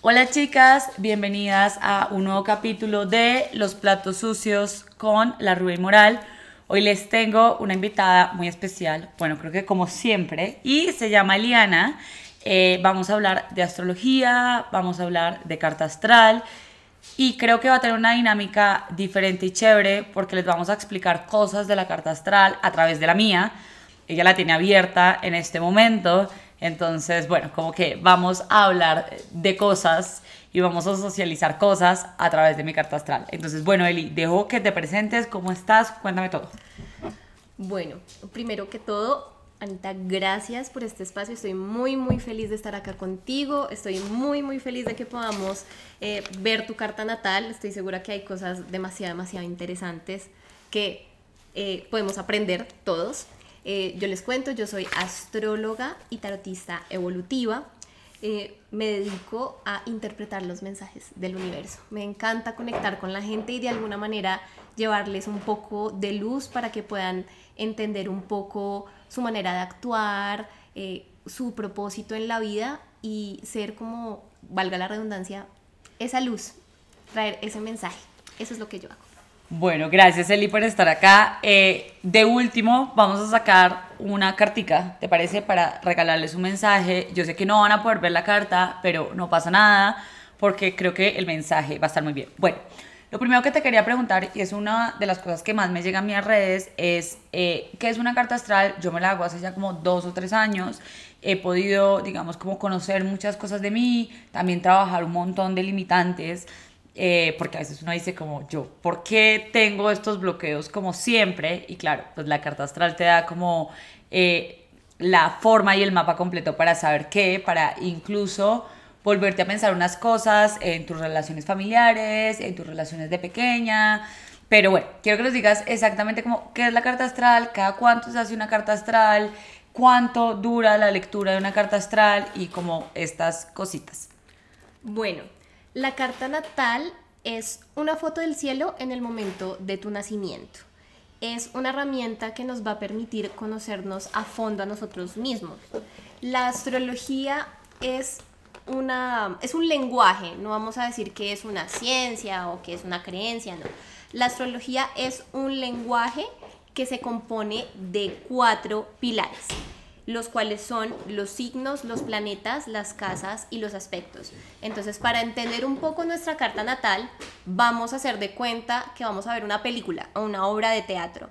Hola chicas, bienvenidas a un nuevo capítulo de Los platos sucios con la Rubén Moral. Hoy les tengo una invitada muy especial, bueno, creo que como siempre, y se llama Eliana. Eh, vamos a hablar de astrología, vamos a hablar de carta astral y creo que va a tener una dinámica diferente y chévere porque les vamos a explicar cosas de la carta astral a través de la mía. Ella la tiene abierta en este momento. Entonces, bueno, como que vamos a hablar de cosas y vamos a socializar cosas a través de mi carta astral. Entonces, bueno, Eli, dejo que te presentes, ¿cómo estás? Cuéntame todo. Bueno, primero que todo, Anita, gracias por este espacio. Estoy muy, muy feliz de estar acá contigo. Estoy muy, muy feliz de que podamos eh, ver tu carta natal. Estoy segura que hay cosas demasiado, demasiado interesantes que eh, podemos aprender todos. Eh, yo les cuento, yo soy astróloga y tarotista evolutiva. me dedico a interpretar los mensajes del universo. Me encanta conectar con la gente y de alguna manera llevarles un poco de luz para que puedan entender un poco su manera de actuar, eh, su propósito en la vida y ser como, valga la redundancia, esa luz, traer ese mensaje. Eso es lo que yo hago. Bueno, gracias Eli por estar acá. Eh, de último, vamos a sacar una cartica, ¿te parece? Para regalarles un mensaje. Yo sé que no van a poder ver la carta, pero no pasa nada porque creo que el mensaje va a estar muy bien. Bueno, lo primero que te quería preguntar, y es una de las cosas que más me llega a mis redes, es eh, ¿qué es una carta astral? Yo me la hago hace ya como dos o tres años. He podido, digamos, como conocer muchas cosas de mí, también trabajar un montón de limitantes, eh, porque a veces uno dice como yo, ¿por qué tengo estos bloqueos como siempre? Y claro, pues la carta astral te da como eh, la forma y el mapa completo para saber qué, para incluso volverte a pensar unas cosas en tus relaciones familiares, en tus relaciones de pequeña. Pero bueno, quiero que nos digas exactamente cómo, qué es la carta astral, cada cuánto se hace una carta astral, cuánto dura la lectura de una carta astral y como estas cositas. Bueno, la carta natal es una foto del cielo en el momento de tu nacimiento. Es una herramienta que nos va a permitir conocernos a fondo a nosotros mismos. La astrología es una, es un lenguaje, no vamos a decir que es una ciencia o que es una creencia, no. La astrología es un lenguaje que se compone de cuatro pilares, los cuales son los signos, los planetas, las casas y los aspectos. Entonces, para entender un poco nuestra carta natal, vamos a hacer de cuenta que vamos a ver una película o una obra de teatro.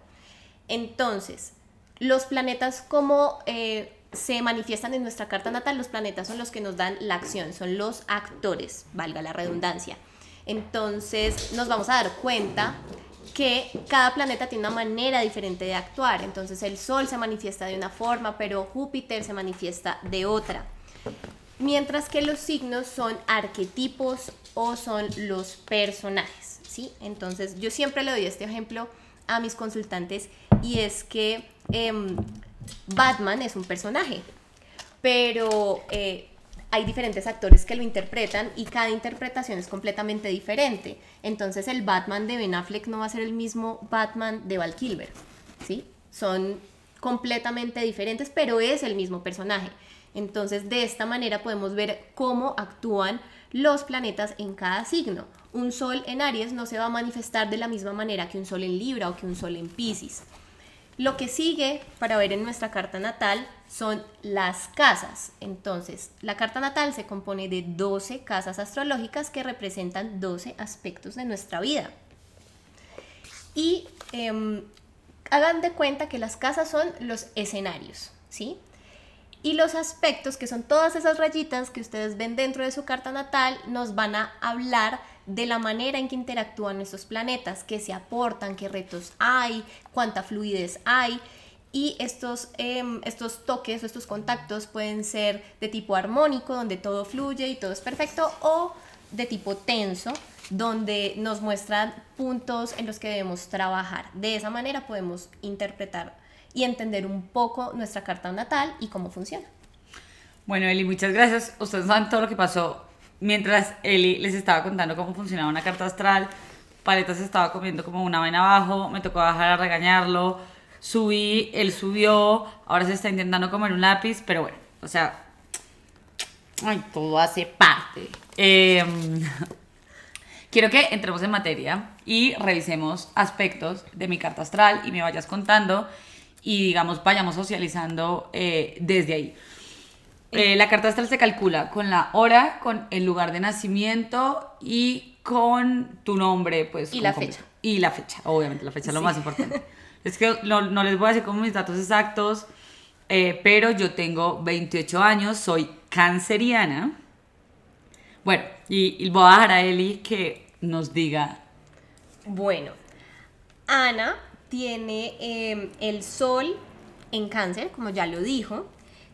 Entonces, los planetas como eh, se manifiestan en nuestra carta natal, los planetas son los que nos dan la acción, son los actores, valga la redundancia. Entonces nos vamos a dar cuenta que cada planeta tiene una manera diferente de actuar. Entonces el Sol se manifiesta de una forma, pero Júpiter se manifiesta de otra. Mientras que los signos son arquetipos o son los personajes, ¿sí? Entonces yo siempre le doy este ejemplo a mis consultantes y es que em, Batman es un personaje, pero eh, hay diferentes actores que lo interpretan y cada interpretación es completamente diferente. Entonces el Batman de Ben Affleck no va a ser el mismo Batman de Val Kilmer, ¿sí? Son completamente diferentes, pero es el mismo personaje. Entonces de esta manera podemos ver cómo actúan los planetas en cada signo. Un sol en Aries no se va a manifestar de la misma manera que un sol en Libra o que un sol en Pisces. Lo que sigue para ver en nuestra carta natal son las casas. Entonces, la carta natal se compone de 12 casas astrológicas que representan 12 aspectos de nuestra vida. Y em, hagan de cuenta que las casas son los escenarios, ¿sí? Y los aspectos, que son todas esas rayitas que ustedes ven dentro de su carta natal, nos van a hablar de la manera en que interactúan estos planetas, qué se aportan, qué retos hay, cuánta fluidez hay. Y estos, em, estos toques o estos contactos pueden ser de tipo armónico, donde todo fluye y todo es perfecto, o de tipo tenso, donde nos muestran puntos en los que debemos trabajar. De esa manera podemos interpretar y entender un poco nuestra carta natal y cómo funciona. Bueno, Eli, muchas gracias. Ustedes saben todo lo que pasó mientras Eli les estaba contando cómo funcionaba una carta astral. Paleta se estaba comiendo como una vaina abajo, me tocó bajar a regañarlo. Subí, él subió, ahora se está intentando comer un lápiz, pero bueno, o sea, Ay, todo hace parte. Em, quiero que entremos en materia y revisemos aspectos de mi carta astral y me vayas contando y digamos vayamos socializando eh, desde ahí. Eh, la carta astral se calcula con la hora, con el lugar de nacimiento y con tu nombre, pues. Y la fecha. Y la fecha, obviamente, la fecha es lo más importante. es que no, no, les voy a decir como mis datos exactos, eh, pero yo tengo 28 años, soy canceriana. Bueno, y, voy a dejar a Eli que nos diga. Bueno, Ana tiene em, el sol en cáncer, como ya lo dijo,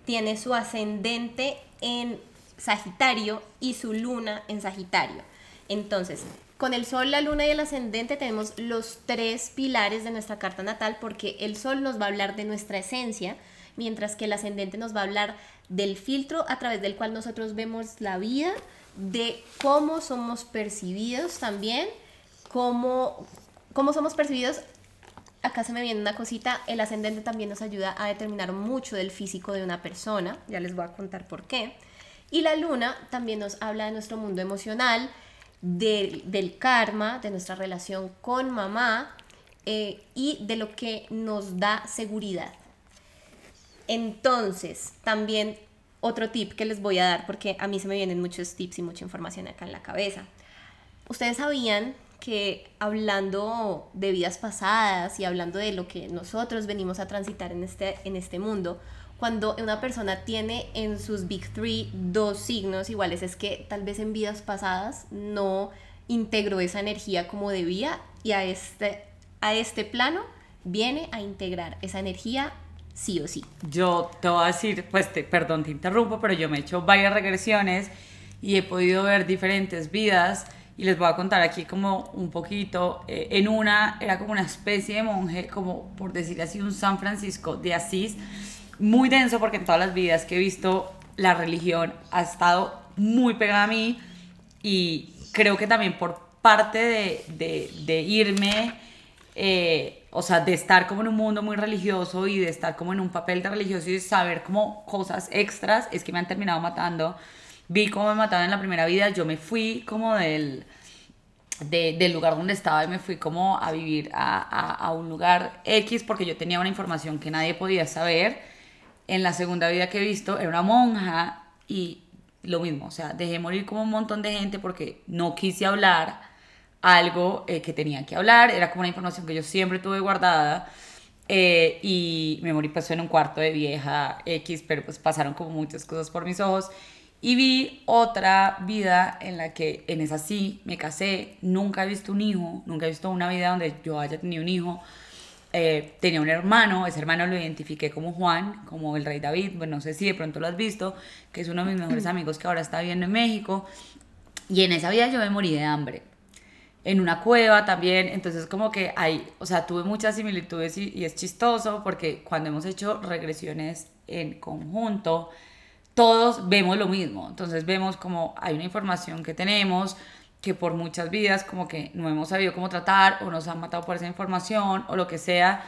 tiene su ascendente en Sagitario y su luna en Sagitario. Entonces, con el sol, la luna y el ascendente tenemos los tres pilares de nuestra carta natal porque el sol nos va a hablar de nuestra esencia, mientras que el ascendente nos va a hablar del filtro a través del cual nosotros vemos la vida, de cómo somos percibidos también, cómo, cómo somos percibidos acá se me viene una cosita, el ascendente también nos ayuda a determinar mucho del físico de una persona, ya les voy a contar por qué. Y la luna también nos habla de nuestro mundo emocional, del karma, de nuestra relación con mamá eh, y de lo que nos da seguridad. Entonces, también otro tip que les voy a dar, porque a mí se me vienen muchos tips y mucha información acá en la cabeza. Ustedes sabían que hablando de vidas pasadas y hablando de lo que nosotros venimos a transitar en este, en este mundo, cuando una persona tiene en sus Big Three dos signos iguales, es que tal vez en vidas pasadas no integró esa energía como debía y a este, a este plano viene a integrar esa energía sí o sí. Yo te voy a decir, pues te, perdón, te interrumpo, pero yo me he hecho varias regresiones y he podido ver diferentes vidas y les voy a contar aquí como un poquito. Eh, en una era como una especie de monje, como por decir así, un San Francisco de Asís, muy denso porque en todas las vidas que he visto la religión ha estado muy pegada a mí y creo que también por parte de, de, irme, eh, o sea, de estar como en un mundo muy religioso y de estar como en un papel de religioso y saber como cosas extras, es que me han terminado matando vi cómo me mataban en la primera vida, yo me fui como del, del lugar donde estaba y me fui como a vivir a, a, un lugar X porque yo tenía una información que nadie podía saber. En la segunda vida que he visto era una monja y lo mismo, o sea, dejé morir como un montón de gente porque no quise hablar algo eh, que tenía que hablar, era como una información que yo siempre tuve guardada. Eh, y me morí pues en un cuarto de vieja X, pero pues pasaron como muchas cosas por mis ojos y vi otra vida en la que en esa sí me casé, nunca he visto un hijo, nunca he visto una vida donde yo haya tenido un hijo. Eh, tenía un hermano, ese hermano lo identifiqué como Juan, como el rey David, bueno, no sé si de pronto lo has visto, que es uno de mis mejores amigos que ahora está viviendo en México. Y en esa vida yo me morí de hambre. En una cueva también, entonces como que hay, o sea, tuve muchas similitudes y, y es chistoso porque cuando hemos hecho regresiones en conjunto, todos vemos lo mismo. Entonces vemos como hay una información que tenemos que por muchas vidas como que no hemos sabido cómo tratar o nos han matado por esa información o lo que sea.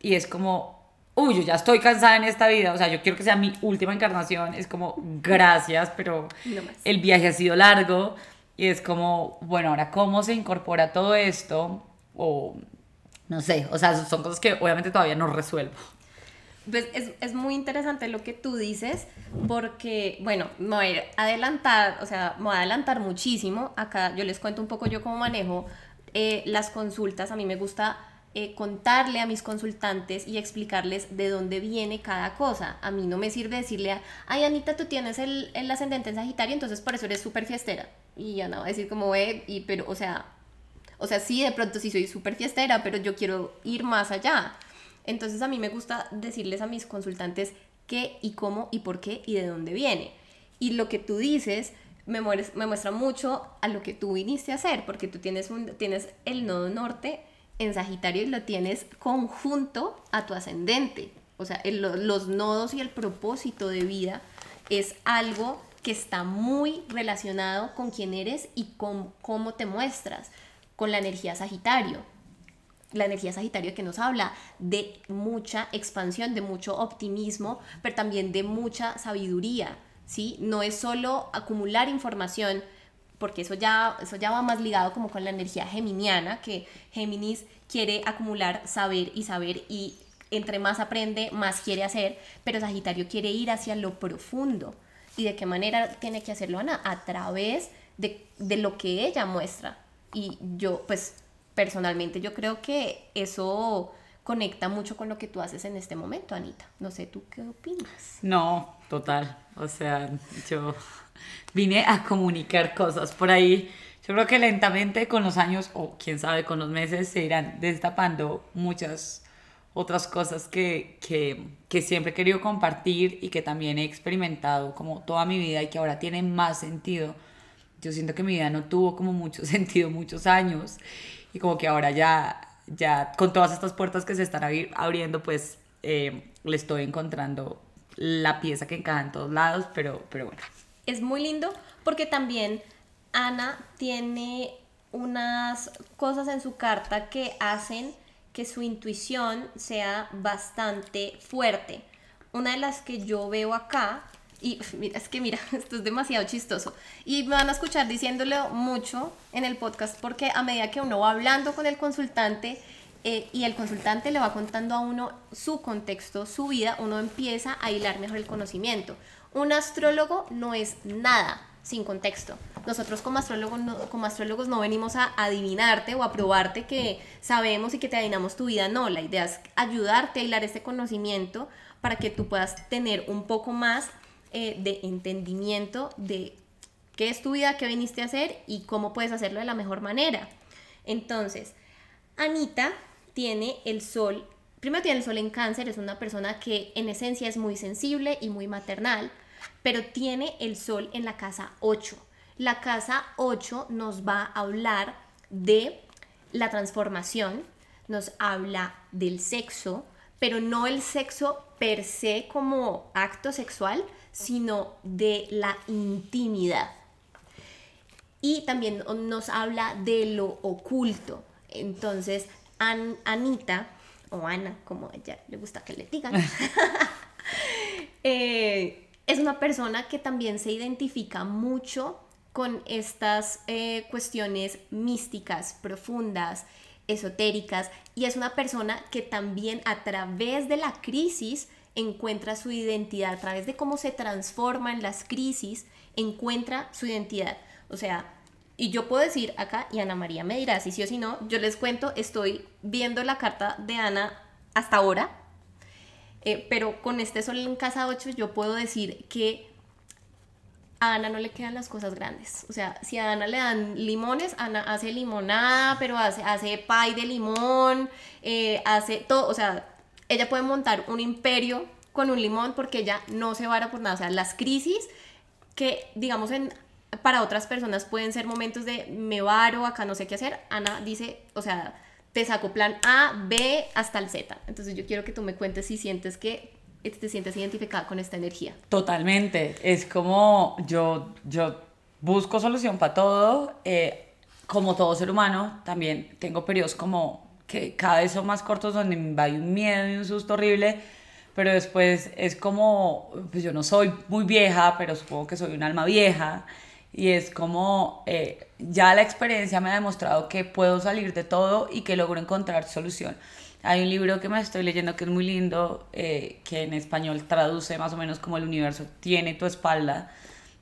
Y es como, uy, yo ya estoy cansada en esta vida. O sea, yo quiero que sea mi última encarnación. Es como, gracias, pero el viaje ha sido largo. Y es como, bueno, ahora cómo se incorpora todo esto o no sé, o sea, son cosas que obviamente todavía no resuelvo. Pues es, es, muy interesante lo que tú dices, porque, bueno, me voy a adelantar, o sea, me voy a adelantar muchísimo. Acá yo les cuento un poco yo cómo manejo eh, las consultas. A mí me gusta eh, contarle a mis consultantes y explicarles de dónde viene cada cosa. A mí no me sirve decirle, a, ay, Anita, tú tienes el, el ascendente en Sagitario, entonces por eso eres súper fiestera. Y ya no, va decir como, ve, y, pero, o sea, o sea, sí, de pronto sí soy súper fiestera, pero yo quiero ir más allá. Entonces a mí me gusta decirles a mis consultantes qué y cómo y por qué y de dónde viene. Y lo que tú dices me, me muestra mucho a lo que tú viniste a hacer, porque tú tienes, un, tienes el nodo norte en Sagitario y lo tienes conjunto a tu ascendente. O sea, los nodos y el propósito de vida es algo que está muy relacionado con quién eres y con cómo te muestras, con la energía Sagitario la energía Sagitario que nos habla de mucha expansión, de mucho optimismo, pero también de mucha sabiduría, ¿sí? No es solo acumular información, porque eso ya, eso ya va más ligado como con la energía geminiana, que Géminis quiere acumular saber y saber y entre más aprende, más quiere hacer, pero Sagitario quiere ir hacia lo profundo. ¿Y de qué manera tiene que hacerlo Ana? A través de, de lo que ella muestra. Y yo, pues, personalmente yo creo que eso conecta mucho con lo que tú haces en este momento, Anita. No sé, ¿tú qué opinas? No, total. O sea, yo vine a comunicar cosas por ahí. Yo creo que lentamente con los años, o quién sabe, con los meses, se irán destapando muchas otras cosas que, que, que siempre he querido compartir y que también he experimentado como toda mi vida y que ahora tienen más sentido. Yo siento que mi vida no tuvo como mucho sentido muchos años y como que ahora ya, ya con todas estas puertas que se están abriendo, pues eh, le estoy encontrando la pieza que encaja en todos lados, pero, pero bueno. Es muy lindo porque también Ana tiene unas cosas en su carta que hacen que su intuición sea bastante fuerte. Una de las que yo veo acá, y mira, es que mira, esto es demasiado chistoso, y me van a escuchar diciéndolo mucho en el podcast porque a medida que uno va hablando con el consultante eh, y el consultante le va contando a uno su contexto, su vida, uno empieza a hilar mejor el conocimiento. Un astrólogo no es nada sin contexto. Nosotros como astrólogos no, astrólogos no venimos a adivinarte o a probarte que sabemos y que te adivinamos tu vida, no, la idea es ayudarte a hilar este conocimiento para que tú puedas tener un poco más eh, de entendimiento de qué es tu vida, qué viniste a hacer y cómo puedes hacerlo de la mejor manera. Entonces, Anita tiene el sol, primero tiene el sol en cáncer, es una persona que en esencia es muy sensible y muy maternal, pero tiene el sol en la casa 8. La casa 8 nos va a hablar de la transformación, nos habla del sexo, pero no el sexo per se como acto sexual, sino de la intimidad. Y también nos habla de lo oculto. Entonces, Anita, o Ana, como a ella le gusta que le digan, eh, es una persona que también se identifica mucho con estas eh, cuestiones místicas, profundas, esotéricas, y es una persona que también a través de la crisis encuentra su identidad, a través de cómo se transforma en las crisis, encuentra su identidad. O sea, y yo puedo decir acá, y Ana María me dirá si sí o si no, yo les cuento, estoy viendo la carta de Ana hasta ahora, eh, pero con este sol en casa 8 yo puedo decir que Ana no le quedan las cosas grandes. O sea, si a Ana le dan limones, Ana hace limonada, pero hace, hace pie de limón, eh, hace todo, o sea, ella puede montar un imperio con un limón porque ella no se vara por nada. O sea, las crisis que, digamos, en, para otras personas pueden ser momentos de me varo, acá no sé qué hacer. Ana dice, o sea, te saco plan A, B hasta el Z. Entonces yo quiero que tú me cuentes si sientes que te sientes identificada con esta energía. Totalmente. Es como yo, yo busco solución para todo. Eh, como todo ser humano, también tengo periodos como que cada vez son más cortos donde me va un miedo y un susto horrible. Pero después es como, pues yo no soy muy vieja, pero supongo que soy un alma vieja y es como eh, ya la experiencia me ha demostrado que puedo salir de todo y que logro encontrar solución. Hay un libro que me estoy leyendo que es muy lindo, eh, que en español traduce más o menos como el universo tiene tu espalda,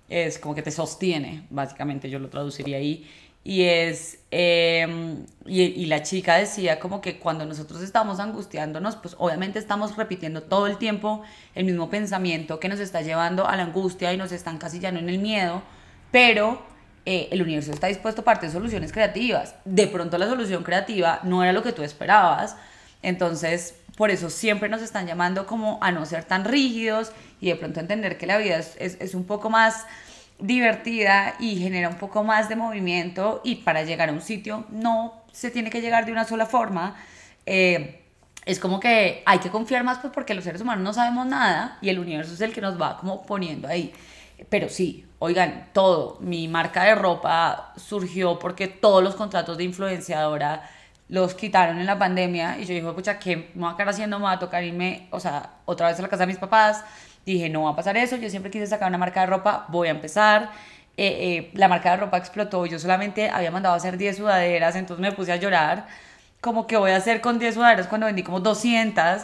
es como que te sostiene, básicamente yo lo traduciría ahí. Y es, em, y, y, la chica decía como que cuando nosotros estamos angustiándonos, pues obviamente estamos repitiendo todo el tiempo el mismo pensamiento que nos está llevando a la angustia y nos está encasillando en el miedo pero eh, el universo está dispuesto a partir de soluciones creativas. De pronto la solución creativa no era lo que tú esperabas, entonces por eso siempre nos están llamando como a no ser tan rígidos y de pronto entender que la vida es, es, un poco más divertida y genera un poco más de movimiento y para llegar a un sitio no se tiene que llegar de una sola forma. Eh, es como que hay que confiar más pues porque los seres humanos no sabemos nada y el universo es el que nos va como poniendo ahí. Pero sí, oigan, todo, mi marca de ropa surgió porque todos los contratos de influenciadora los quitaron en la pandemia y yo dije, pucha, ¿qué me voy a quedar haciendo? Me va a tocar irme, o sea, otra vez a la casa de mis papás dije, no va a pasar eso, yo siempre quise sacar una marca de ropa, voy a empezar. Eh, eh, la marca de ropa explotó, yo solamente había mandado a hacer 10 sudaderas, entonces me puse a llorar, como que voy a hacer con 10 sudaderas cuando vendí como 200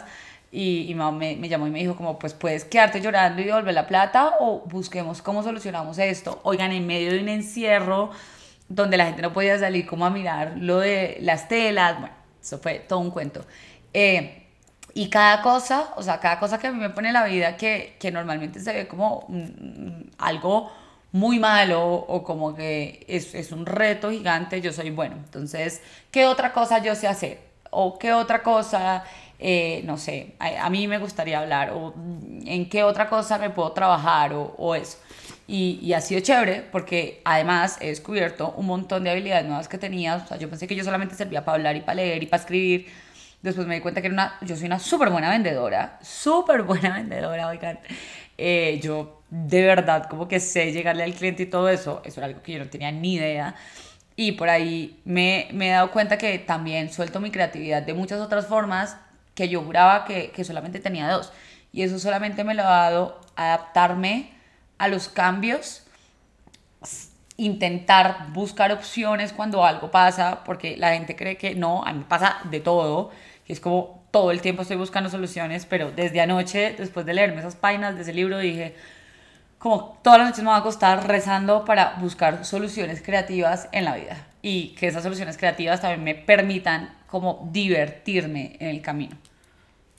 y, y mamá me, me, llamó y me dijo como, pues puedes quedarte llorando y devolver la plata o busquemos cómo solucionamos esto. Oigan, en medio de un encierro donde la gente no podía salir como a mirar lo de las telas, bueno, eso fue todo un cuento. Eh, y cada cosa, o sea, cada cosa que a mí me pone la vida que, que normalmente se ve como algo muy malo o como que es, es, un reto gigante, yo soy bueno. Entonces, ¿qué otra cosa yo sé hacer? ¿O qué otra cosa, eh, no sé, a, a, mí me gustaría hablar? ¿O en qué otra cosa me puedo trabajar? O, o eso. Y, y, ha sido chévere porque además he descubierto un montón de habilidades nuevas que tenía. O sea, yo pensé que yo solamente servía para hablar y para leer y para escribir Después me di cuenta que era una, yo soy una súper buena vendedora, súper buena vendedora, oigan. Eh, yo de verdad como que sé llegarle al cliente y todo eso, eso era algo que yo no tenía ni idea. Y por ahí me, me he dado cuenta que también suelto mi creatividad de muchas otras formas que yo juraba que, que solamente tenía dos. Y eso solamente me lo ha dado adaptarme a los cambios intentar buscar opciones cuando algo pasa, porque la gente cree que no, a mí pasa de todo, y es como todo el tiempo estoy buscando soluciones, pero desde anoche, después de leerme esas páginas de ese libro, dije, como todas las noches me va a acostar rezando para buscar soluciones creativas en la vida y que esas soluciones creativas también me permitan como divertirme en el camino.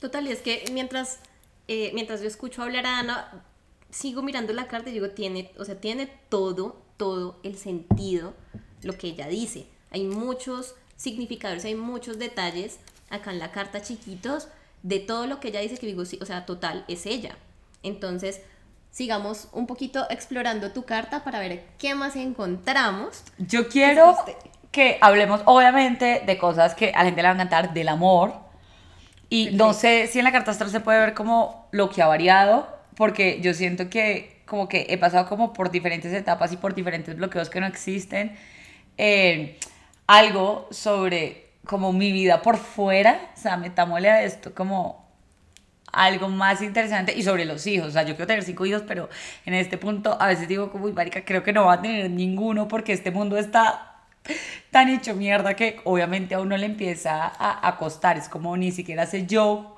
Total, y es que mientras, eh, mientras yo escucho hablar a Ana, sigo mirando la carta y digo, tiene, o sea, tiene todo, todo el sentido lo que ella dice. Hay muchos significadores, hay muchos detalles acá en la carta chiquitos de todo lo que ella dice que digo, sí, o sea, total, es ella. Entonces, sigamos un poquito explorando tu carta para ver qué más encontramos. Yo quiero que hablemos, obviamente, de cosas que a la gente le va a encantar, del amor. Y no sé si en la carta astral se puede ver como lo que ha variado, porque yo siento que como que he pasado como por diferentes etapas y por diferentes bloqueos que no existen. Eh, algo sobre como mi vida por fuera, o sea, metámosle a esto como algo más interesante y sobre los hijos, o sea, yo quiero tener cinco hijos, pero en este punto a veces digo como, uy, marica, creo que no va a tener ninguno porque este mundo está tan hecho mierda que obviamente a uno le empieza a, a costar, es como ni siquiera sé yo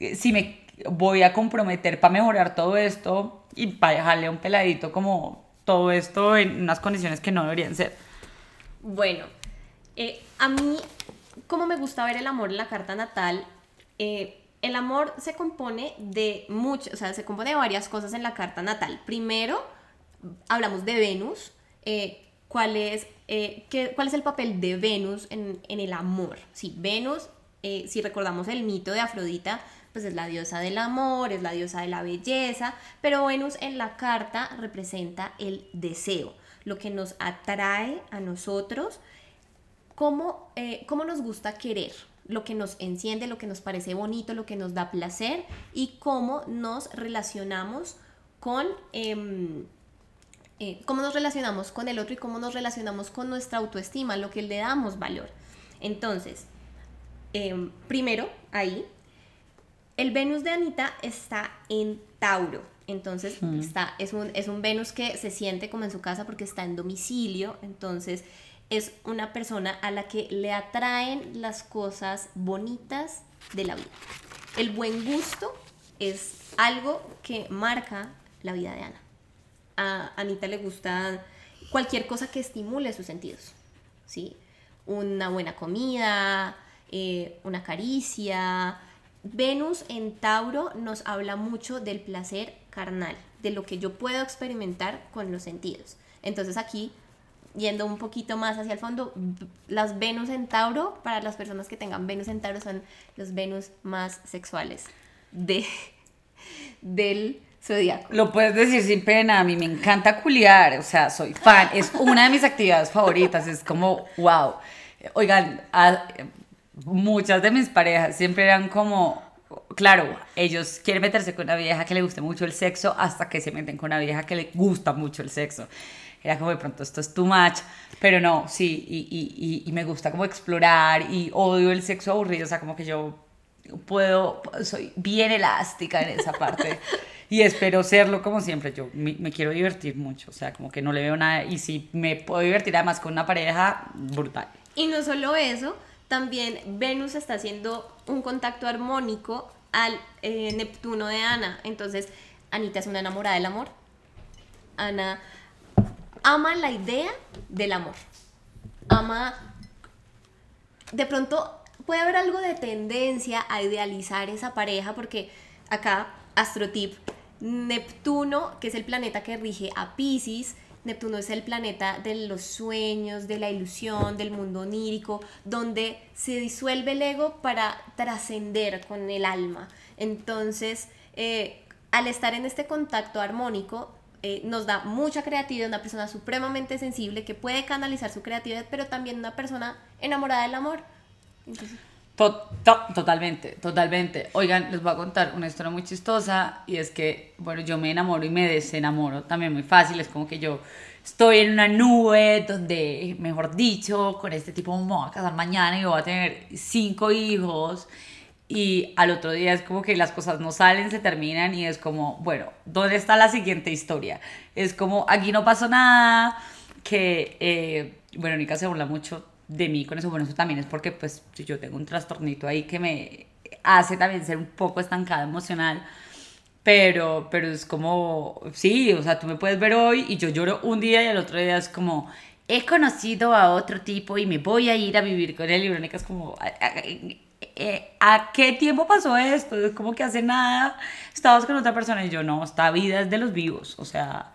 eh, si me voy a comprometer para mejorar todo esto y para dejarle un peladito como todo esto en unas condiciones que no deberían ser. Bueno, eh, a mí cómo me gusta ver el amor en la carta natal, eh, el amor se compone de mucho, o sea, se compone de varias cosas en la carta natal. Primero, hablamos de Venus, eh, ¿cuál, es, qué, cuál es el papel de Venus en, en el amor. Sí, Venus, si recordamos el mito de Afrodita, pues es la diosa del amor, es la diosa de la belleza, pero Venus en la carta representa el deseo, lo que nos atrae a nosotros cómo, eh, cómo nos gusta querer, lo que nos enciende, lo que nos parece bonito, lo que nos da placer y cómo nos relacionamos con... Em, eh, cómo nos relacionamos con el otro y cómo nos relacionamos con nuestra autoestima, lo que le damos valor. Entonces, em, primero, ahí, el Venus de Anita está en Tauro. Entonces, mm. está, es, un, es un Venus que se siente como en su casa porque está en domicilio. Entonces, es una persona a la que le atraen las cosas bonitas de la vida. El buen gusto es algo que marca la vida de Ana. A Anita le gusta cualquier cosa que estimule sus sentidos, ¿sí? Una buena comida, eh, una caricia. Venus en Tauro nos habla mucho del placer carnal, de lo que yo puedo experimentar con los sentidos. Entonces aquí yendo un poquito más hacia el fondo, las Venus en Tauro, para las personas que tengan Venus en Tauro, son los Venus más sexuales de, del zodiaco. Lo puedes decir sin pena, a mí me encanta culiar, o sea, soy fan, es una de mis actividades favoritas, es como, wow. Oigan, muchas de mis parejas siempre eran como, claro, ellos quieren meterse con una vieja que le guste mucho el sexo hasta que se meten con una vieja que le gusta mucho el sexo era como de pronto esto es too much, pero no, sí, y, y, y, me gusta como explorar y odio el sexo aburrido, o sea, como que yo puedo, soy bien elástica en esa parte. y espero serlo como siempre. Yo me, me, quiero divertir mucho, o sea, como que no le veo nada. Y si me puedo divertir además con una pareja, brutal. Y no solo eso, también Venus está haciendo un contacto armónico al eh, Neptuno de Ana. Entonces, Anita es una enamorada del amor. Ana ama la idea del amor. Ama. De pronto puede haber algo de tendencia a idealizar esa pareja, porque acá, astrotip, Neptuno, que es el planeta que rige a Pisces, Neptuno es el planeta de los sueños, de la ilusión, del mundo onírico, donde se disuelve el ego para trascender con el alma. Entonces, eh, al estar en este contacto armónico, eh, nos da mucha creatividad, una persona supremamente sensible que puede canalizar su creatividad, pero también una persona enamorada del amor. Totalmente, totalmente. Oigan, les voy a contar una historia muy chistosa y es que, bueno, yo me enamoro y me desenamoro también muy fácil. Es como que yo estoy en una nube donde, mejor dicho, con este tipo me voy a casar mañana y voy a tener cinco hijos y al otro día es como que las cosas no salen, se terminan y es como, bueno, ¿dónde está la siguiente historia? Es como, aquí no pasó nada, que, eh, bueno, Nika se burla mucho de mí con eso, bueno, eso también es porque pues yo tengo un trastornito ahí que me hace también ser un poco estancada emocional, pero, pero es como, sí, o sea, tú me puedes ver hoy y yo lloro un día y al otro día es como, he conocido a otro tipo y me voy a ir a vivir con él y Verónica es como eh, ¿a qué tiempo pasó esto? Es como que hace nada estabas con otra persona y yo no, esta vida es de los vivos, o sea...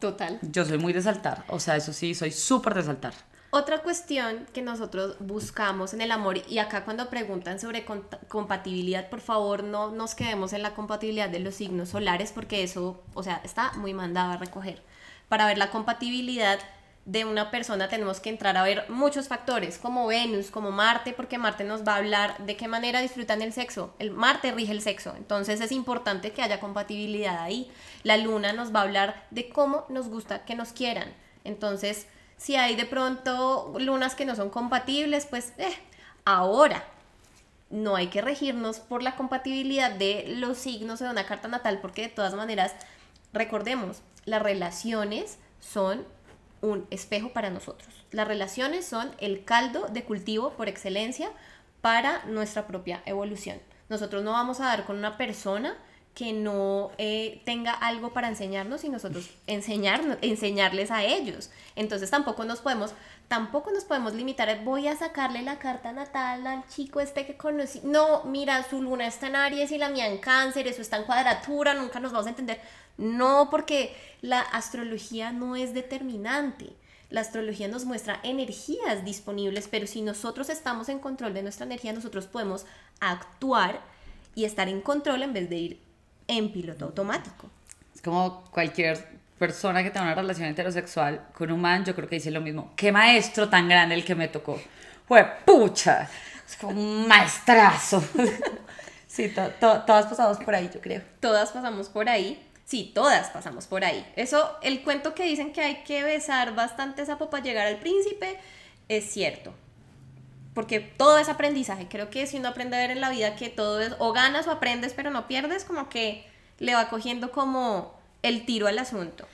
Total. Yo soy muy de saltar, o sea, eso sí, soy súper de saltar. Otra cuestión que nosotros buscamos en el amor, y acá cuando preguntan sobre compatibilidad, por favor no nos quedemos en la compatibilidad de los signos solares, porque eso, o sea, está muy mandado a recoger. Para ver la compatibilidad de una persona tenemos que entrar a ver muchos factores, como Venus, como Marte, porque Marte nos va a hablar de qué manera disfrutan el sexo. El Marte rige el sexo, entonces es importante que haya compatibilidad ahí. La Luna nos va a hablar de cómo nos gusta que nos quieran. Entonces, si hay de pronto lunas que no son compatibles, pues eh, ahora no hay que regirnos por la compatibilidad de los signos de una carta natal, porque de todas maneras, recordemos, las relaciones son un espejo para nosotros. Las relaciones son el caldo de cultivo por excelencia para nuestra propia evolución. Nosotros no vamos a dar con una persona que no eh, tenga algo para enseñarnos y nosotros enseñar, enseñarles a ellos. Entonces tampoco nos podemos, tampoco nos podemos limitar, voy a sacarle la carta natal al chico este que conocí. No, mira, su luna está en Aries y la mía en Cáncer, eso está en cuadratura, nunca nos vamos a entender. No, porque la astrología no es determinante. La astrología nos muestra energías disponibles, pero si nosotros estamos en control de nuestra energía, nosotros podemos actuar y estar en control en vez de ir en piloto automático. Es como cualquier persona que tenga una relación heterosexual con un man, yo creo que dice lo mismo. Qué maestro tan grande el que me tocó. Fue pucha. Es como un maestrazo. sí, todas pasamos por ahí, yo creo. Todas pasamos por ahí. Sí, todas pasamos por ahí. Eso, el cuento que dicen que hay que besar bastante sapo para llegar al príncipe, es cierto. Porque todo es aprendizaje. Creo que si uno aprende a ver en la vida que todo es o ganas o aprendes, pero no pierdes, como que le va cogiendo como el tiro al asunto.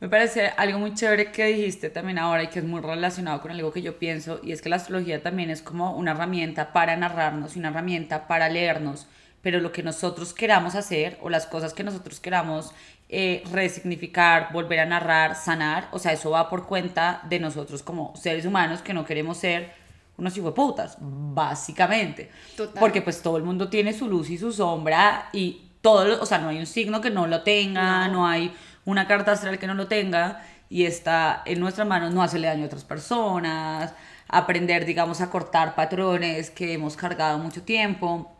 Me parece algo muy chévere que dijiste también ahora y que es muy relacionado con algo que yo pienso, y es que la astrología también es como una herramienta para narrarnos y una herramienta para leernos pero lo que nosotros queramos hacer o las cosas que nosotros queramos eh, resignificar, volver a narrar, sanar, o sea, eso va por cuenta de nosotros como seres humanos que no queremos ser unos putas, básicamente. Porque pues todo el mundo tiene su luz y su sombra y todo, o sea, no hay un signo que no lo tenga, no, no hay una carta astral que no lo tenga y está en nuestras manos no hacerle daño a otras personas, aprender, digamos, a cortar patrones que hemos cargado mucho tiempo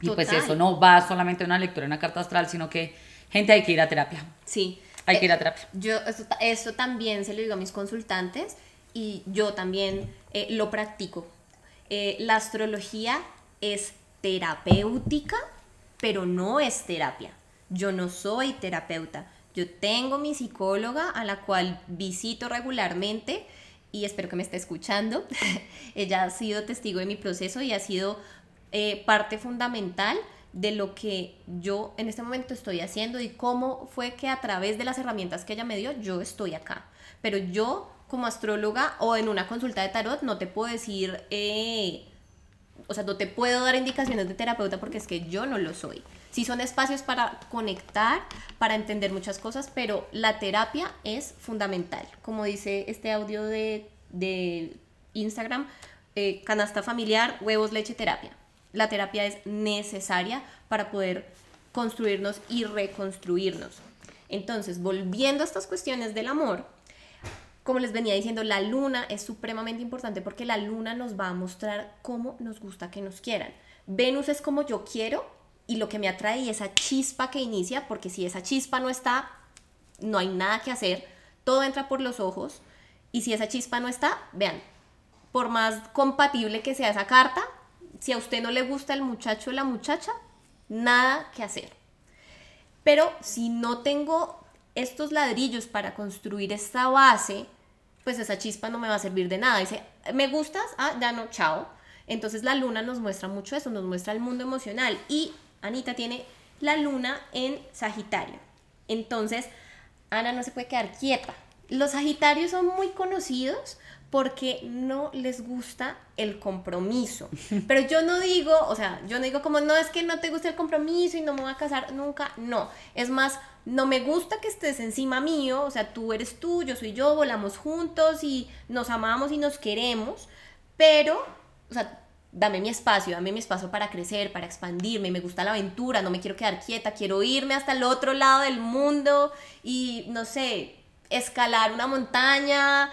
y pues eso no va solamente a una lectura una carta astral, sino que, gente, hay que ir a terapia. Sí. Hay que ir a eh, terapia. Yo, esto, también se lo digo a mis consultantes y yo también eh, lo practico. Eh, la astrología es terapéutica, pero no es terapia. Yo no soy terapeuta. Yo tengo mi psicóloga a la cual visito regularmente y espero que me esté escuchando. Ella ha sido testigo de mi proceso y ha sido eh, parte fundamental de lo que yo en este momento estoy haciendo y cómo fue que a través de las herramientas que ella me dio yo estoy acá. Pero yo como astróloga o en una consulta de tarot no te puedo decir, eh, o sea, no te puedo dar indicaciones de terapeuta porque es que yo no lo soy. Sí son espacios para conectar, para entender muchas cosas, pero la terapia es fundamental. Como dice este audio de, de Instagram, eh, canasta familiar, huevos, leche, terapia. La terapia es necesaria para poder construirnos y reconstruirnos. Entonces, volviendo a estas cuestiones del amor, como les venía diciendo, la luna es supremamente importante porque la luna nos va a mostrar cómo nos gusta que nos quieran. Venus es como yo quiero y lo que me atrae y esa chispa que inicia, porque si esa chispa no está, no hay nada que hacer, todo entra por los ojos y si esa chispa no está, vean, por más compatible que sea esa carta, si a usted no le gusta el muchacho o la muchacha, nada que hacer. Pero si no tengo estos ladrillos para construir esta base, pues esa chispa no me va a servir de nada. Dice, ¿me gustas? Ah, ya no, chao. Entonces la luna nos muestra mucho eso, nos muestra el mundo emocional. Y Anita tiene la luna en Sagitario. Entonces, Ana no se puede quedar quieta. Los Sagitarios son muy conocidos porque no les gusta el compromiso. Pero yo no digo, o sea, yo no digo como, no es que no te guste el compromiso y no me voy a casar nunca, no. Es más, no me gusta que estés encima mío, o sea, tú eres tú, yo soy yo, volamos juntos y nos amamos y nos queremos, pero, o sea, dame mi espacio, dame mi espacio para crecer, para expandirme, me gusta la aventura, no me quiero quedar quieta, quiero irme hasta el otro lado del mundo y, no sé, escalar una montaña,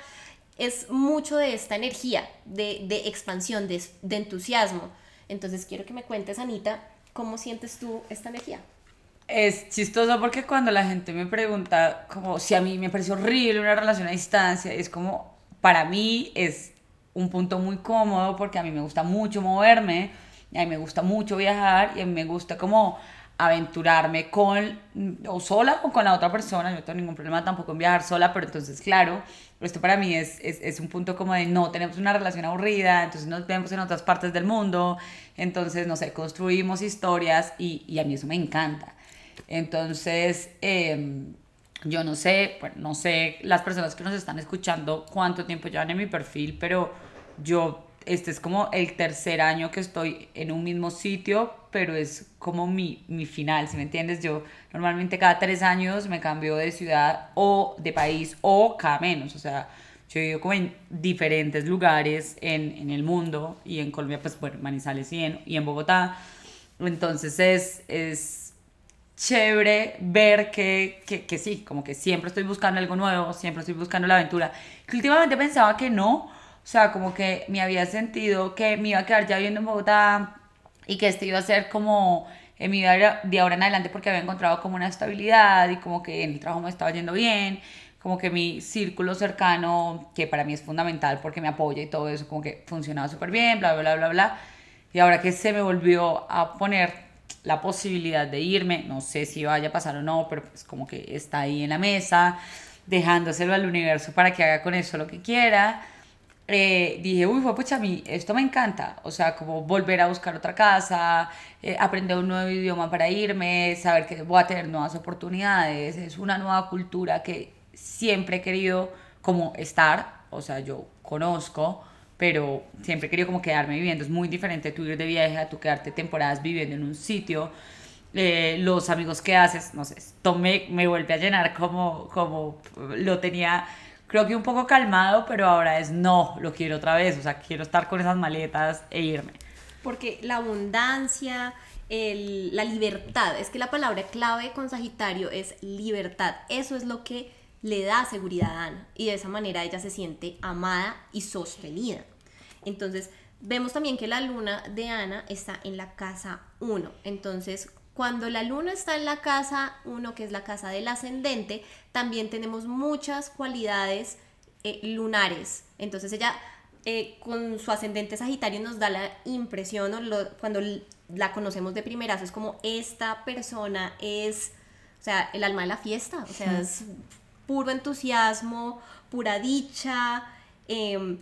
es mucho de esta energía, de, de expansión, de, de entusiasmo. Entonces quiero que me cuentes, Anita, ¿cómo sientes tú esta energía? Es chistoso porque cuando la gente me pregunta como si a mí me parece horrible una relación a distancia, es como, para mí es un punto muy cómodo porque a mí me gusta mucho moverme, a mí me gusta mucho viajar y a mí me gusta como aventurarme con o sola o con la otra persona, yo no tengo ningún problema tampoco en viajar sola, pero entonces claro, esto para mí es, es, es, un punto como de no tenemos una relación aburrida, entonces nos vemos en otras partes del mundo, entonces no sé, construimos historias y, y a mí eso me encanta. Entonces, eh, yo no sé, bueno, no sé las personas que nos están escuchando cuánto tiempo llevan en mi perfil, pero yo este es como el tercer año que estoy en un mismo sitio, pero es como mi, mi final, si me entiendes? Yo normalmente cada tres años me cambio de ciudad o de país o cada menos, o sea, yo ido como en diferentes lugares en, en el mundo y en Colombia, pues bueno, Manizales y en, y en Bogotá. Entonces es, es chévere ver que, que, que sí, como que siempre estoy buscando algo nuevo, siempre estoy buscando la aventura. Que últimamente pensaba que no, o sea, como que me había sentido que me iba a quedar ya viviendo en Bogotá y que este iba a ser como en mi vida de ahora en adelante porque había encontrado como una estabilidad y como que en el trabajo me estaba yendo bien, como que mi círculo cercano, que para mí es fundamental porque me apoya y todo eso, como que funcionaba súper bien, bla, bla, bla, bla, bla. Y ahora que se me volvió a poner la posibilidad de irme, no sé si vaya a pasar o no, pero pues como que está ahí en la mesa, dejándoselo al universo para que haga con eso lo que quiera. Eh, dije, uy, pucha, a mí esto me encanta, o sea, como volver a buscar otra casa, eh, aprender un nuevo idioma para irme, saber que voy a tener nuevas oportunidades, es una nueva cultura que siempre he querido como estar, o sea, yo conozco, pero siempre he querido como quedarme viviendo, es muy diferente tú ir de viaje a tú quedarte temporadas viviendo en un sitio, eh, los amigos que haces, no sé, esto me, me vuelve a llenar como, como lo tenía creo que un poco calmado, pero ahora es no, lo quiero otra vez, o sea, quiero estar con esas maletas e irme. Porque la abundancia, el, la libertad, es que la palabra clave con Sagitario es libertad, eso es lo que le da seguridad a Ana y de esa manera ella se siente amada y sostenida. Entonces, vemos también que la luna de Ana está en la casa 1, entonces cuando la luna está en la casa 1, que es la casa del ascendente, también tenemos muchas cualidades eh, lunares. Entonces ella eh, con su ascendente Sagitario nos da la impresión, cuando la conocemos de primerazo, es como esta persona es, o sea, el alma de la fiesta, o sea, es puro entusiasmo, pura dicha, em,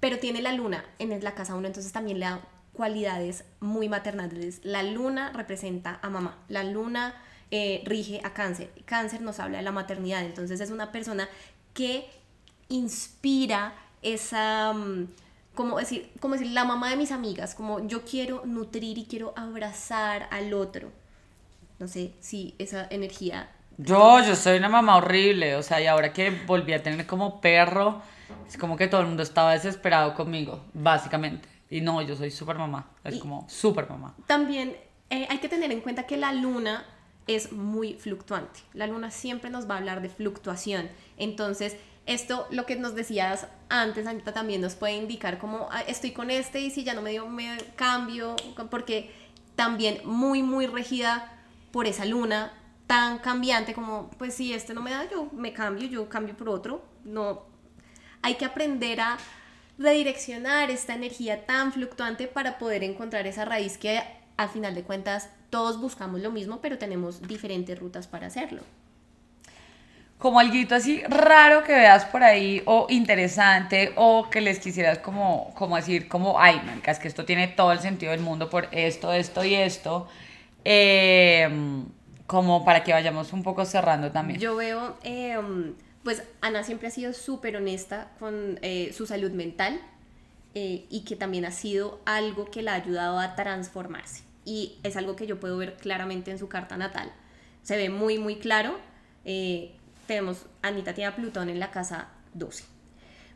pero tiene la luna en la casa 1, entonces también le da cualidades muy maternales. La luna representa a mamá, la luna eh, rige a cáncer, cáncer nos habla de la maternidad, entonces es una persona que inspira esa... Mm, como decir, como decir, la mamá de mis amigas, como yo quiero nutrir y quiero abrazar al otro. No sé si esa energía... Yo, yo soy una mamá horrible, o sea, y ahora que volví a tener como perro, es como que todo el mundo estaba desesperado conmigo, básicamente. Y no, yo soy súper mamá, es como súper mamá. También eh, hay que tener en cuenta que la luna es muy fluctuante. La luna siempre nos va a hablar de fluctuación. Entonces, esto, lo que nos decías antes, Anita, también nos puede indicar como ah, estoy con este y si ya no me dio, me cambio, porque también muy, muy regida por esa luna tan cambiante como, pues si este no me da, yo me cambio, yo cambio por otro. No, hay que aprender a redireccionar esta energía tan fluctuante para poder encontrar esa raíz que al final de cuentas todos buscamos lo mismo, pero tenemos diferentes rutas para hacerlo como algo así raro que veas por ahí o interesante o que les quisieras como, como decir como, ay, marica, es que esto tiene todo el sentido del mundo por esto, esto y esto, em, como para que vayamos un poco cerrando también. Yo veo, em, pues Ana siempre ha sido súper honesta con eh, su salud mental eh, y que también ha sido algo que la ha ayudado a transformarse y es algo que yo puedo ver claramente en su carta natal. Se ve muy, muy claro. Eh, tenemos, Anita tiene a Plutón en la casa 12.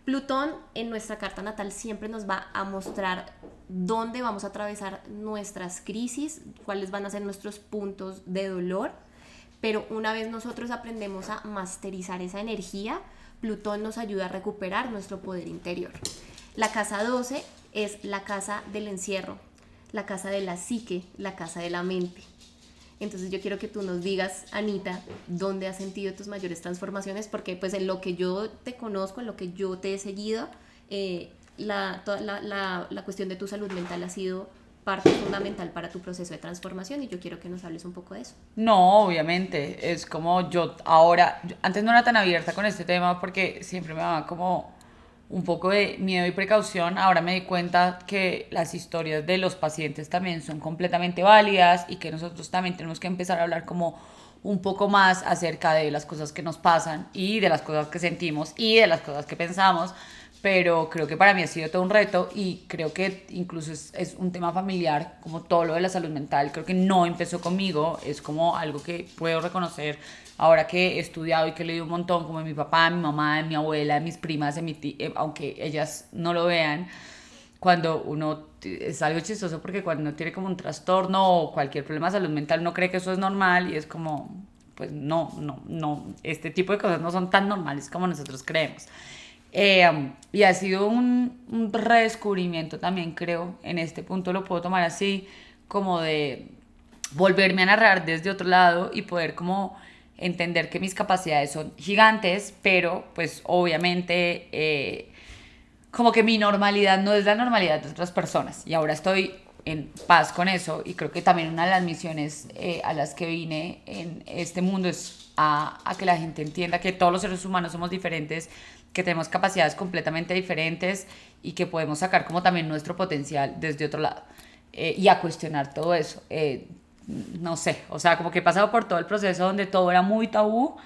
Plutón en nuestra carta natal siempre nos va a mostrar dónde vamos a atravesar nuestras crisis, cuáles van a ser nuestros puntos de dolor, pero una vez nosotros aprendemos a masterizar esa energía, Plutón nos ayuda a recuperar nuestro poder interior. La casa 12 es la casa del encierro, la casa de la psique, la casa de la mente. Entonces yo quiero que tú nos digas, Anita, dónde has sentido tus mayores transformaciones, porque pues en lo que yo te conozco, en lo que yo te he seguido, eh, la, la, la, cuestión de tu salud mental ha sido parte fundamental para tu proceso de transformación y yo quiero que nos hables un poco de eso. No, obviamente, es como yo ahora, antes no era tan abierta con este tema porque siempre me daba como un poco de miedo y precaución, ahora me di cuenta que las historias de los pacientes también son completamente válidas y que nosotros también tenemos que empezar a hablar como un poco más acerca de las cosas que nos pasan y de las cosas que sentimos y de las cosas que pensamos, pero creo que para mí ha sido todo un reto y creo que incluso es, es, un tema familiar, como todo lo de la salud mental, creo que no empezó conmigo, es como algo que puedo reconocer ahora que he estudiado y que he leído un montón, como de mi papá, mi mamá, mi abuela, mis primas, de mi tía, eh, aunque ellas no lo vean, cuando uno es algo chistoso porque cuando uno tiene como un trastorno o cualquier problema de salud mental, no cree que eso es normal y es como, pues no, no, no, este tipo de cosas no son tan normales como nosotros creemos. Eh, y ha sido un, redescubrimiento también, creo, en este punto lo puedo tomar así, como de volverme a narrar desde otro lado y poder como entender que mis capacidades son gigantes, pero pues obviamente eh, como que mi normalidad no es la normalidad de otras personas. Y ahora estoy en paz con eso y creo que también una de las misiones eh, a las que vine en este mundo es a, que la gente entienda que todos los seres humanos somos diferentes, que tenemos capacidades completamente diferentes y que podemos sacar como también nuestro potencial desde otro lado eh, y a cuestionar todo eso no sé, o sea, como que he pasado por todo el proceso donde todo era muy tabú,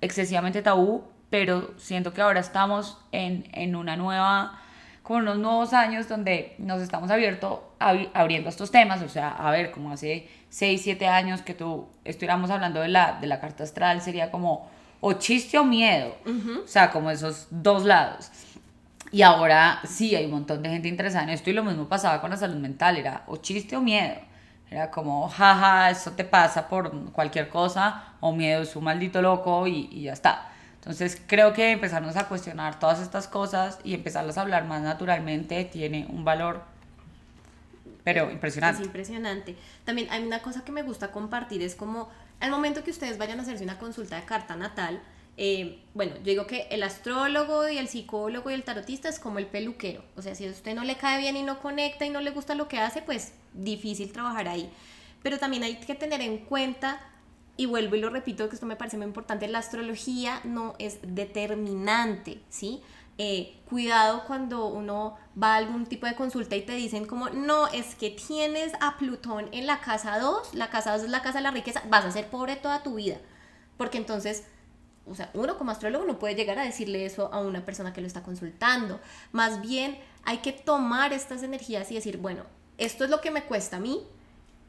excesivamente tabú, pero siento que ahora estamos en, en una nueva, como unos nuevos años donde nos estamos abierto, abriendo estos temas, o sea, a ver, como hace 6, 7 años que tú estuviéramos hablando de la, de la carta astral, sería como o chiste o miedo, o sea, como esos dos lados. Y ahora sí hay un montón de gente interesada en esto y lo mismo pasaba con la salud mental, era o chiste o miedo. Era como, jaja, eso te pasa por cualquier cosa, o miedo, es un maldito loco y, y ya está. Entonces creo que empezarnos a cuestionar todas estas cosas y empezarlas a hablar más naturalmente tiene un valor, pero impresionante. Es impresionante. También hay una cosa que me gusta compartir, es como al momento que ustedes vayan a hacerse una consulta de carta natal, eh, bueno, yo digo que el astrólogo y el psicólogo y el tarotista es como el peluquero. O sea, si a usted no le cae bien y no conecta y no le gusta lo que hace, pues difícil trabajar ahí. Pero también hay que tener en cuenta, y vuelvo y lo repito, que esto me parece muy importante, la astrología no es determinante, ¿sí? Eh, cuidado cuando uno va a algún tipo de consulta y te dicen como, no, es que tienes a Plutón en la casa 2, la casa 2 es la casa de la riqueza, vas a ser pobre toda tu vida. Porque entonces, o sea, uno como astrólogo no puede llegar a decirle eso a una persona que lo está consultando. Más bien hay que tomar estas energías y decir, bueno, esto es lo que me cuesta a mí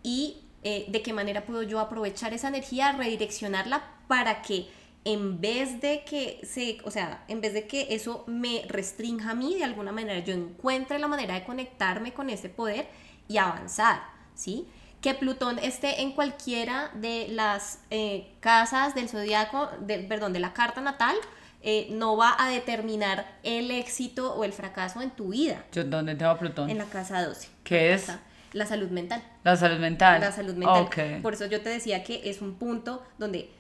y eh, de qué manera puedo yo aprovechar esa energía, redireccionarla para que en vez de que se, o sea, en vez de que eso me restrinja a mí de alguna manera, yo encuentre la manera de conectarme con ese poder y avanzar, ¿sí? Que Plutón esté en cualquiera de las eh, casas del zodiaco, de, perdón, de la carta natal, eh, no va a determinar el éxito o el fracaso en tu vida. ¿Dónde te va Plutón? En la casa 12. ¿Qué es? La salud mental. La salud mental. La salud mental. Por eso yo te decía que es un punto donde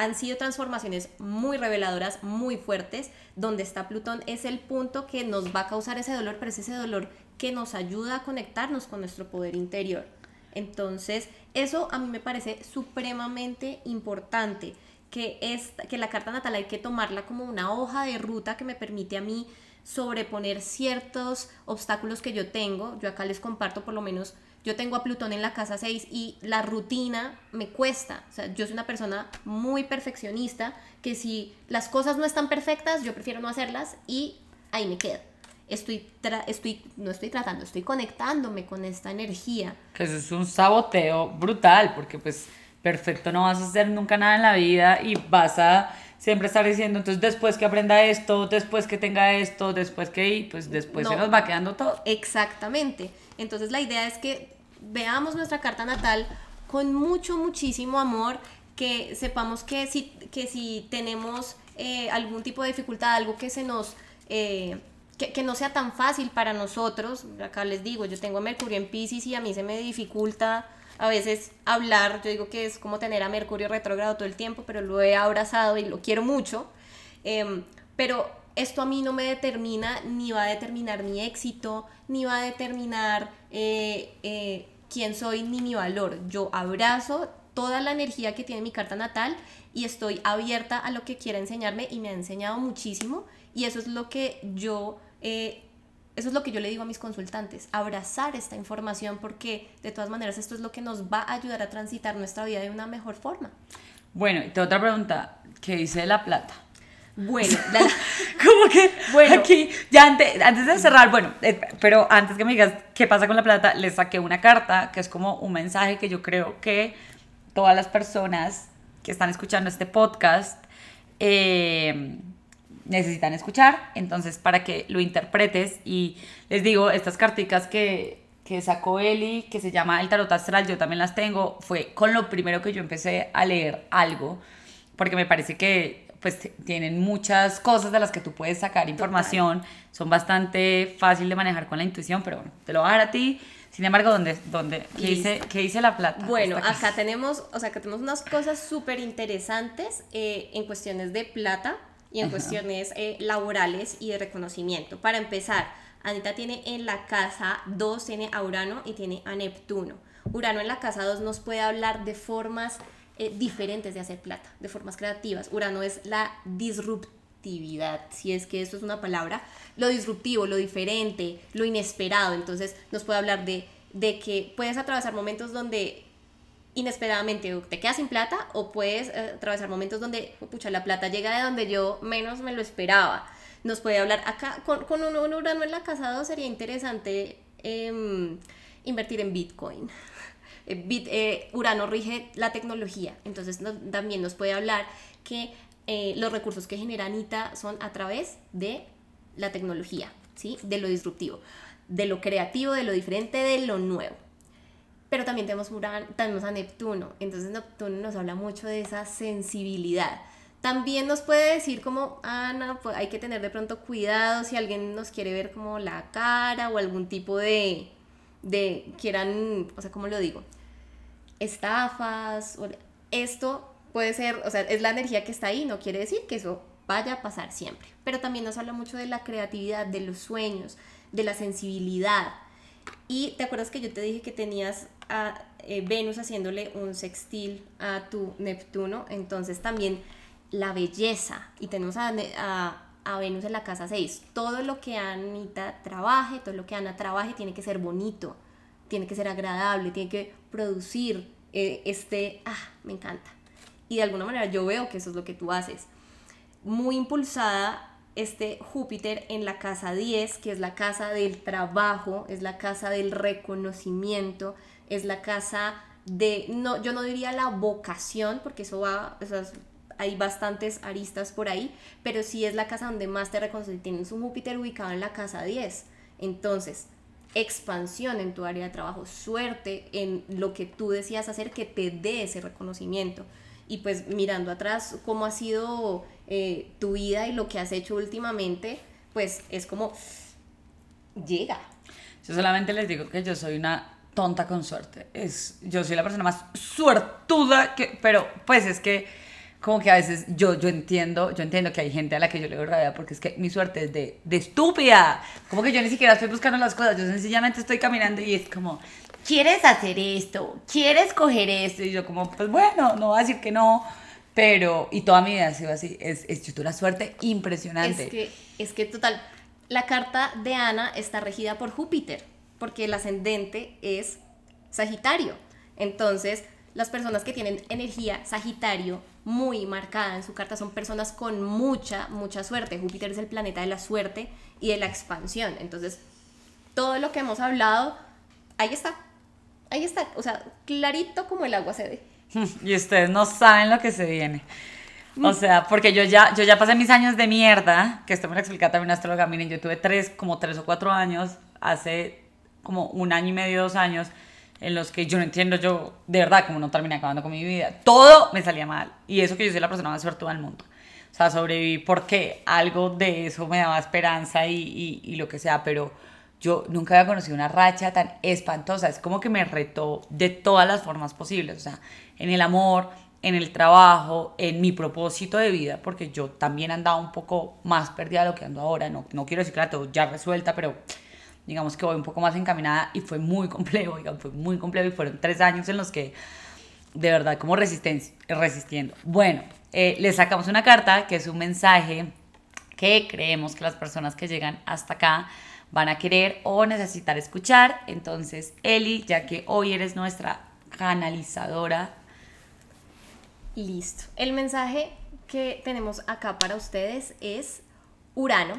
han sido transformaciones muy reveladoras, muy fuertes. Donde está Plutón es el punto que nos va a causar ese dolor, pero es ese dolor que nos ayuda a conectarnos con nuestro poder interior. Entonces, eso a mí me parece supremamente importante, que, es, que la carta natal hay que tomarla como una hoja de ruta que me permite a mí sobreponer ciertos obstáculos que yo tengo. Yo acá les comparto por lo menos yo tengo a Plutón en la casa 6 y la rutina me cuesta. O sea, yo soy una persona muy perfeccionista que si las cosas no están perfectas, yo prefiero no hacerlas y ahí me quedo. Estoy, estoy, no estoy tratando, estoy conectándome con esta energía. Que eso es un saboteo brutal, porque pues perfecto no vas a hacer nunca nada en la vida y vas a siempre estar diciendo, entonces después que aprenda esto, después que tenga esto, después que, y pues después se nos va quedando todo. Exactamente. Entonces la idea es que veamos nuestra carta natal con mucho, muchísimo amor, que sepamos que si, que si tenemos eh, algún tipo de dificultad, algo que se nos... Eh, que, no sea tan fácil para nosotros, acá les digo, yo tengo a Mercurio en Pisces y a mí se me dificulta a veces hablar, yo digo que es como tener a Mercurio retrógrado todo el tiempo, pero lo he abrazado y lo quiero mucho, em, pero esto a mí no me determina, ni va a determinar mi éxito, ni va a determinar eh, eh, quién soy, ni mi valor. Yo abrazo toda la energía que tiene mi carta natal y estoy abierta a lo que quiera enseñarme y me ha enseñado muchísimo y eso es lo que yo... Eh, eso es lo que yo le digo a mis consultantes, abrazar esta información porque de todas maneras esto es lo que nos va a ayudar a transitar nuestra vida de una mejor forma. Bueno, y te otra pregunta, ¿qué dice la plata? Bueno, como que bueno. aquí, ya antes, antes de cerrar, bueno, eh, pero antes que me digas qué pasa con la plata, les saqué una carta que es como un mensaje que yo creo que todas las personas que están escuchando este podcast eh, necesitan escuchar. Entonces, para que lo interpretes y les digo, estas carticas que, que sacó Eli, que se llama El Tarot Astral, yo también las tengo, fue con lo primero que yo empecé a leer algo, porque me parece que pues tienen muchas cosas de las que tú puedes sacar información, son bastante fácil de manejar con la intuición, pero bueno, te lo voy a dar a ti. Sin embargo, ¿dónde, dónde, qué, dice, ¿qué dice la plata? Bueno, acá tenemos, o sea, que tenemos unas cosas súper interesantes eh, en cuestiones de plata y en cuestiones eh, laborales y de reconocimiento. Para empezar, Anita tiene en la casa 2, tiene a Urano y tiene a Neptuno. Urano en la casa 2 nos puede hablar de formas eh, diferentes de hacer plata, de formas creativas. Urano es la disruptividad, si es que eso es una palabra, lo disruptivo, lo diferente, lo inesperado. Entonces nos puede hablar de, de que puedes atravesar momentos donde inesperadamente te quedas sin plata o puedes eh, atravesar momentos donde, pucha, la plata llega de donde yo menos me lo esperaba. Nos puede hablar acá, con, con un, Urano en la casa 2 sería interesante em, invertir en Bitcoin. Eh, eh, Urano rige la tecnología, entonces también nos puede hablar que eh, los recursos que genera Anita son a través de la tecnología, ¿sí? de lo disruptivo, de lo creativo, de lo diferente, de lo nuevo. Pero también tenemos, Urano, tenemos a Neptuno, entonces Neptuno nos habla mucho de esa sensibilidad. También nos puede decir como, ah, no, pues hay que tener de pronto cuidado si alguien nos quiere ver como la cara o algún tipo de, de quieran, o sea, ¿cómo lo digo? Estafas, esto puede ser, o sea, es la energía que está ahí, no quiere decir que eso vaya a pasar siempre, pero también nos habla mucho de la creatividad, de los sueños, de la sensibilidad. Y te acuerdas que yo te dije que tenías a eh, Venus haciéndole un sextil a tu Neptuno, entonces también la belleza, y tenemos a, a Venus en la casa 6. Todo lo que Anita trabaje, todo lo que Ana trabaje tiene que ser bonito, tiene que ser agradable, tiene que producir eh, este, ah, me encanta. Y de alguna manera yo veo que eso es lo que tú haces. Muy impulsada este Júpiter en la casa 10, que es la casa del trabajo, es la casa del reconocimiento, es la casa de, no, yo no diría la vocación, porque eso va, hay bastantes aristas por ahí, pero sí es la casa donde más te reconocen. Tienes un Júpiter ubicado en la casa 10. Entonces, expansión en tu área de trabajo, suerte en lo que tú decías hacer que te dé ese reconocimiento. Y pues mirando atrás cómo ha sido eh, tu vida y lo que has hecho últimamente, pues es como llega. Yo solamente les digo que yo soy una tonta con suerte. Es, yo soy la persona más suertuda que, pero pues es que como que a veces yo, yo entiendo, yo entiendo que hay gente a la que yo le doy rabia porque es que mi suerte es de, de estúpida. Como que yo ni siquiera estoy buscando las cosas, yo sencillamente estoy caminando y es como, ¿quieres hacer esto? ¿Quieres coger esto? Y yo como, pues bueno, no voy a decir que no, pero, y toda mi vida ha sido así, es, es una suerte impresionante. Es que, es que total, la carta de Ana está regida por Júpiter, porque el ascendente es Sagitario. Entonces, las personas que tienen energía Sagitario muy marcada en su carta son personas con mucha, mucha suerte. Júpiter es el planeta de la suerte y de la expansión. Entonces, todo lo que hemos hablado, ahí está. Ahí está. O sea, clarito como el agua se ve. Y ustedes no saben lo que se viene. O sea, porque yo ya, yo ya pasé mis años de mierda, que esto me lo explica también una astróloga. Miren, yo tuve tres, como tres o cuatro años, hace como un año y medio, dos años, en los que yo no entiendo yo de verdad cómo no terminé acabando con mi vida. Todo me salía mal. Y eso que yo soy la persona más suertuda del mundo. O sea, sobreviví porque algo de eso me daba esperanza y, y, y, lo que sea, pero yo nunca había conocido una racha tan espantosa. Es como que me retó de todas las formas posibles. O sea, en el amor, en el trabajo, en mi propósito de vida, porque yo también andaba un poco más perdida de lo que ando ahora. No, no quiero decir que la tengo ya resuelta, pero digamos que voy un poco más encaminada y fue muy complejo, digamos, fue muy complejo y fueron tres años en los que de verdad como resistencia, resistiendo. Bueno, eh, le sacamos una carta que es un mensaje que creemos que las personas que llegan hasta acá van a querer o necesitar escuchar. Entonces, Eli, ya que hoy eres nuestra canalizadora. Listo. El mensaje que tenemos acá para ustedes es Urano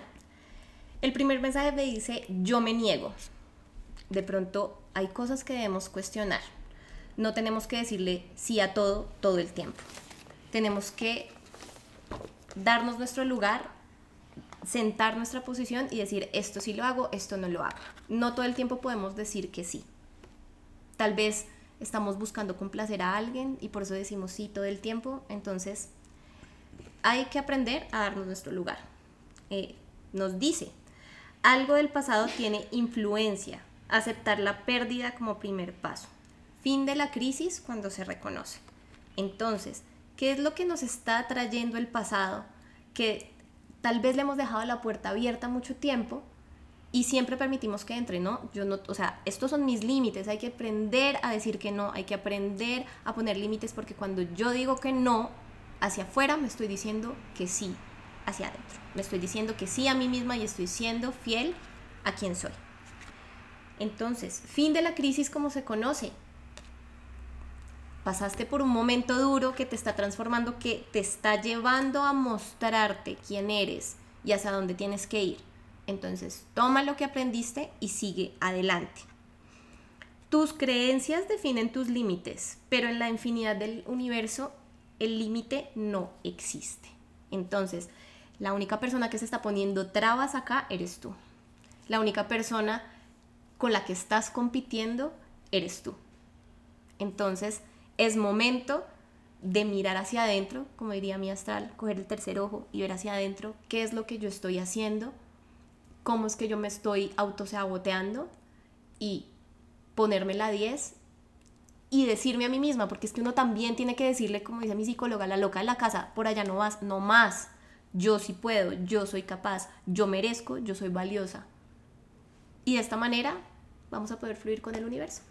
el primer mensaje me dice, yo me niego. De pronto hay cosas que debemos cuestionar. No tenemos que decirle sí a todo todo el tiempo. Tenemos que darnos nuestro lugar, sentar nuestra posición y decir, esto sí lo hago, esto no lo hago. No todo el tiempo podemos decir que sí. Tal vez estamos buscando complacer a alguien y por eso decimos sí todo el tiempo. Entonces, hay que aprender a darnos nuestro lugar. Eh, nos dice, algo del pasado tiene influencia. Aceptar la pérdida como primer paso. Fin de la crisis cuando se reconoce. Entonces, ¿qué es lo que nos está trayendo el pasado? Que tal vez le hemos dejado la puerta abierta mucho tiempo y siempre permitimos que entre, ¿no? Yo no, o sea, estos son mis límites, hay que aprender a decir que no, hay que aprender a poner límites porque cuando yo digo que no, hacia afuera me estoy diciendo que sí, hacia adentro. Me estoy diciendo que sí a mí misma y estoy siendo fiel a quien soy. Entonces, fin de la crisis como se conoce. Pasaste por un momento duro que te está transformando, que te está llevando a mostrarte quién eres y hacia dónde tienes que ir. Entonces, toma lo que aprendiste y sigue adelante. Tus creencias definen tus límites, pero en la infinidad del universo el límite no existe. Entonces, la única persona que se está poniendo trabas acá eres tú. La única persona con la que estás compitiendo eres tú. Entonces es momento de mirar hacia adentro, como diría mi astral, coger el tercer ojo y ver hacia adentro qué es lo que yo estoy haciendo, cómo es que yo me estoy autosaboteando y ponerme la 10 y decirme a mí misma, porque es que uno también tiene que decirle, como dice mi psicóloga, la loca de la casa, por allá no vas, no más yo sí puedo, yo soy capaz, yo merezco, yo soy valiosa. Y de esta manera vamos a poder fluir con el universo.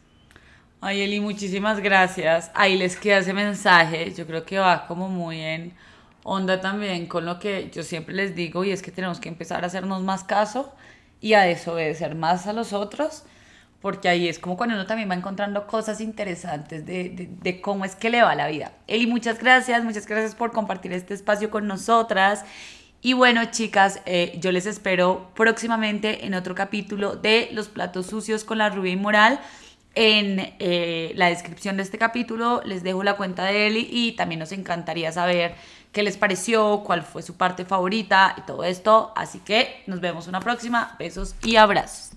Ay, Eli, muchísimas gracias. Ahí les queda ese mensaje. Yo creo que va como muy en onda también con lo que yo siempre les digo y es que tenemos que empezar a hacernos más caso y a desobedecer más a los otros porque ahí es como cuando uno también va encontrando cosas interesantes de, de, cómo es que le va la vida. Eli, muchas gracias, muchas gracias por compartir este espacio con nosotras. Y bueno, chicas, eh, yo les espero próximamente en otro capítulo de Los platos sucios con la rubia inmoral. En eh, la descripción de este capítulo les dejo la cuenta de Eli y también nos encantaría saber qué les pareció, cuál fue su parte favorita y todo esto. Así que nos vemos una próxima. Besos y abrazos.